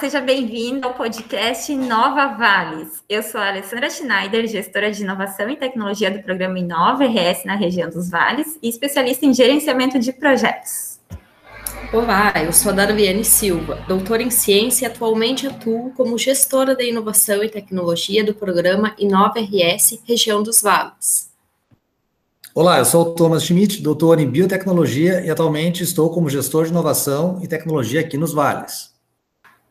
Seja bem-vindo ao podcast Inova Vales. Eu sou a Alessandra Schneider, gestora de inovação e tecnologia do programa Inova RS na região dos Vales e especialista em gerenciamento de projetos. Olá, eu sou a Darviane Silva, doutora em ciência e atualmente atuo como gestora da inovação e tecnologia do programa Inova RS Região dos Vales. Olá, eu sou o Thomas Schmidt, doutor em biotecnologia e atualmente estou como gestor de inovação e tecnologia aqui nos Vales.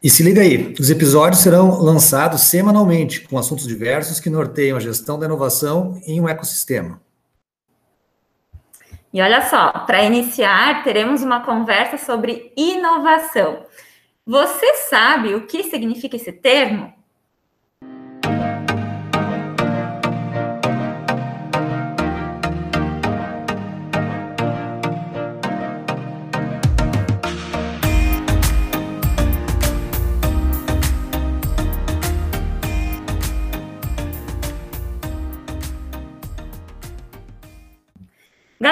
e se liga aí, os episódios serão lançados semanalmente, com assuntos diversos que norteiam a gestão da inovação em um ecossistema. E olha só, para iniciar, teremos uma conversa sobre inovação. Você sabe o que significa esse termo?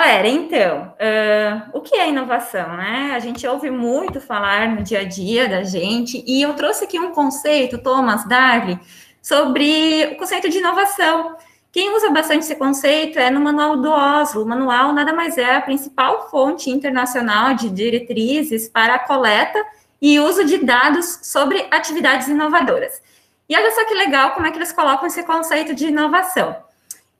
Galera, então, uh, o que é inovação, né? A gente ouve muito falar no dia a dia da gente, e eu trouxe aqui um conceito, Thomas Darley, sobre o conceito de inovação. Quem usa bastante esse conceito é no Manual do Oslo. O manual nada mais é a principal fonte internacional de diretrizes para a coleta e uso de dados sobre atividades inovadoras. E olha só que legal como é que eles colocam esse conceito de inovação.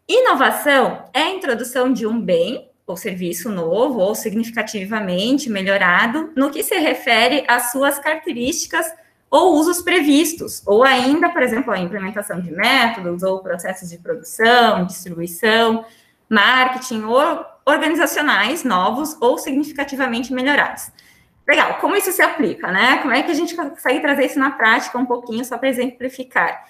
Inovação é a introdução de um bem ou serviço novo ou significativamente melhorado no que se refere às suas características ou usos previstos, ou ainda, por exemplo, a implementação de métodos ou processos de produção, distribuição, marketing ou organizacionais novos ou significativamente melhorados. Legal, como isso se aplica, né? Como é que a gente consegue trazer isso na prática um pouquinho, só para exemplificar?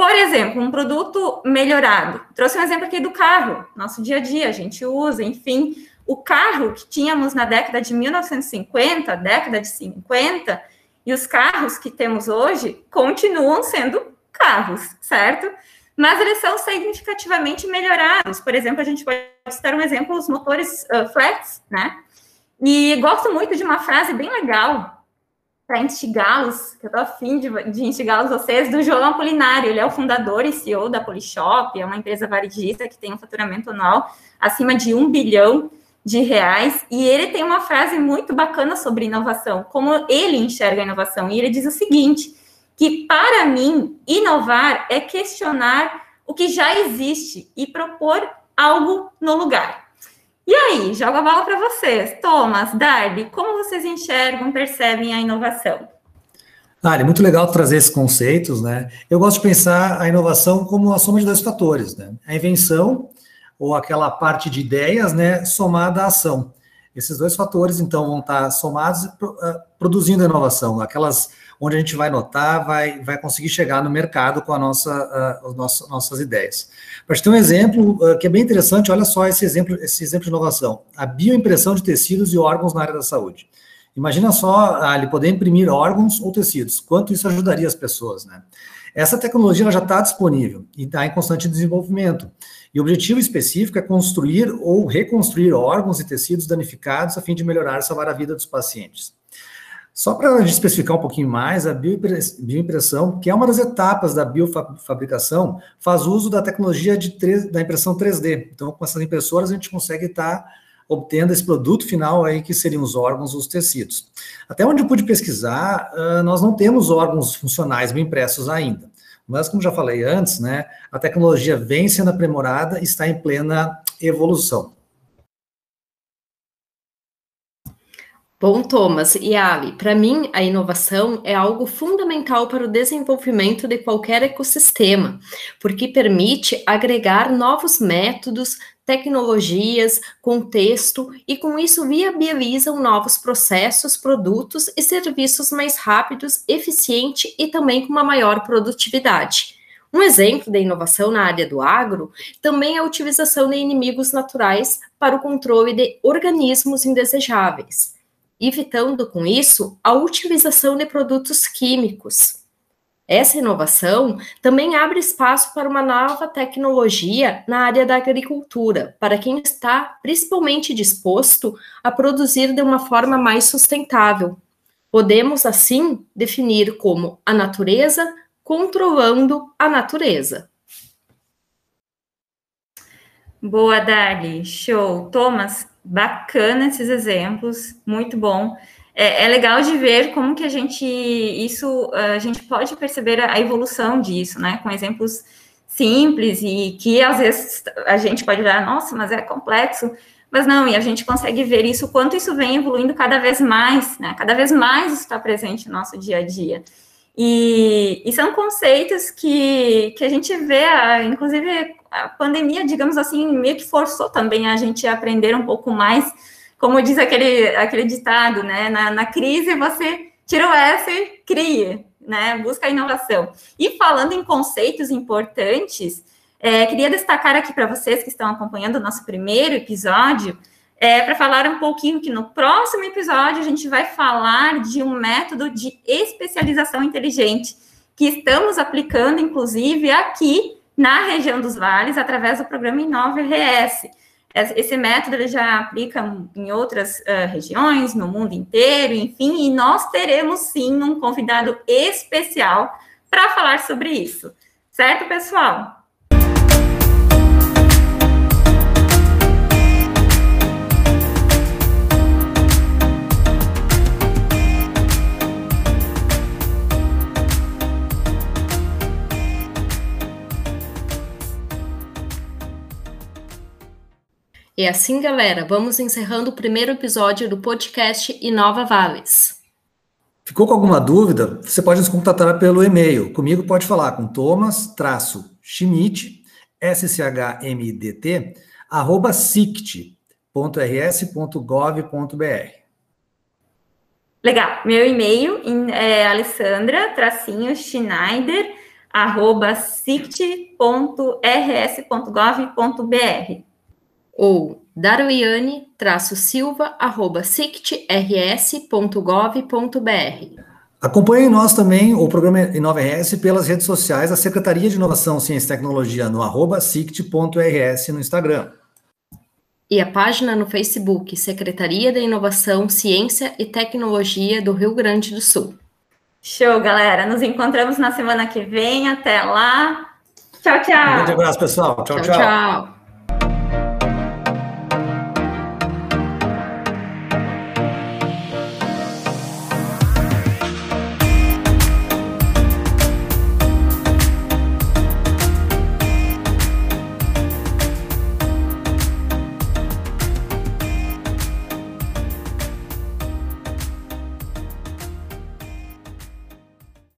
Por exemplo, um produto melhorado. Trouxe um exemplo aqui do carro, nosso dia a dia, a gente usa, enfim. O carro que tínhamos na década de 1950, década de 50, e os carros que temos hoje continuam sendo carros, certo? Mas eles são significativamente melhorados. Por exemplo, a gente pode citar um exemplo, os motores uh, flats, né? E gosto muito de uma frase bem legal para instigá-los, que eu estou afim de, de instigá-los vocês, do João Apolinário. Ele é o fundador e CEO da Polishop, é uma empresa varejista que tem um faturamento anual acima de um bilhão de reais. E ele tem uma frase muito bacana sobre inovação, como ele enxerga a inovação. E ele diz o seguinte: que para mim, inovar é questionar o que já existe e propor algo no lugar. E aí, jogo a bola para vocês. Thomas, Darby, como vocês enxergam, percebem a inovação? Ah, muito legal trazer esses conceitos, né? Eu gosto de pensar a inovação como a soma de dois fatores, né? A invenção, ou aquela parte de ideias, né, somada à ação. Esses dois fatores, então, vão estar somados uh, produzindo a inovação, aquelas onde a gente vai notar, vai, vai conseguir chegar no mercado com a nossa, uh, nossas ideias. Para te ter um exemplo uh, que é bem interessante, olha só esse exemplo, esse exemplo de inovação: a bioimpressão de tecidos e órgãos na área da saúde. Imagina só uh, ele poder imprimir órgãos ou tecidos, quanto isso ajudaria as pessoas, né? Essa tecnologia já está disponível e está em constante desenvolvimento. E o objetivo específico é construir ou reconstruir órgãos e tecidos danificados a fim de melhorar e salvar a vida dos pacientes. Só para especificar um pouquinho mais, a bioimpressão, que é uma das etapas da biofabricação, faz uso da tecnologia de 3, da impressão 3D. Então, com essas impressoras, a gente consegue estar tá obtendo esse produto final aí, que seriam os órgãos, os tecidos. Até onde eu pude pesquisar, nós não temos órgãos funcionais bem impressos ainda. Mas, como já falei antes, né, a tecnologia vem sendo aprimorada e está em plena evolução. Bom, Thomas e Ali, para mim a inovação é algo fundamental para o desenvolvimento de qualquer ecossistema, porque permite agregar novos métodos, tecnologias, contexto e com isso viabilizam novos processos, produtos e serviços mais rápidos, eficiente e também com uma maior produtividade. Um exemplo de inovação na área do agro também é a utilização de inimigos naturais para o controle de organismos indesejáveis, evitando com isso a utilização de produtos químicos. Essa inovação também abre espaço para uma nova tecnologia na área da agricultura, para quem está principalmente disposto a produzir de uma forma mais sustentável. Podemos, assim, definir como a natureza controlando a natureza. Boa, Dali. Show. Thomas, bacana esses exemplos, muito bom. É, é, legal de ver como que a gente, isso, a gente pode perceber a evolução disso, né? Com exemplos simples e que às vezes a gente pode olhar, nossa, mas é complexo. Mas não, e a gente consegue ver isso, quanto isso vem evoluindo cada vez mais, né? Cada vez mais está presente no nosso dia a dia. E, e, são conceitos que, que a gente vê, inclusive a pandemia, digamos assim, meio que forçou também a gente a aprender um pouco mais, como diz aquele, aquele ditado, né? Na, na crise você tira o S e cria, né? Busca a inovação. E falando em conceitos importantes, é, queria destacar aqui para vocês que estão acompanhando o nosso primeiro episódio, é, para falar um pouquinho que no próximo episódio a gente vai falar de um método de especialização inteligente que estamos aplicando, inclusive, aqui na região dos vales, através do programa Inova RS. Esse método ele já aplica em outras uh, regiões, no mundo inteiro, enfim, e nós teremos sim um convidado especial para falar sobre isso. Certo, pessoal? E assim, galera, vamos encerrando o primeiro episódio do podcast Inova Vales. Ficou com alguma dúvida? Você pode nos contatar pelo e-mail. Comigo pode falar com Thomas-Schmidt, S-C-H-M-I-D-T, arroba sict.rs.gov.br. Legal. Meu e-mail é alessandra-schneider, arroba sict.rs.gov.br ou darwiane-silva.sict.rs.gov.br. Acompanhe nós também o programa InovaRS pelas redes sociais da Secretaria de Inovação, Ciência e Tecnologia no arroba sict.rs no Instagram. E a página no Facebook Secretaria de Inovação, Ciência e Tecnologia do Rio Grande do Sul. Show, galera. Nos encontramos na semana que vem. Até lá. Tchau, tchau. Um grande abraço, pessoal. tchau. tchau. tchau. tchau.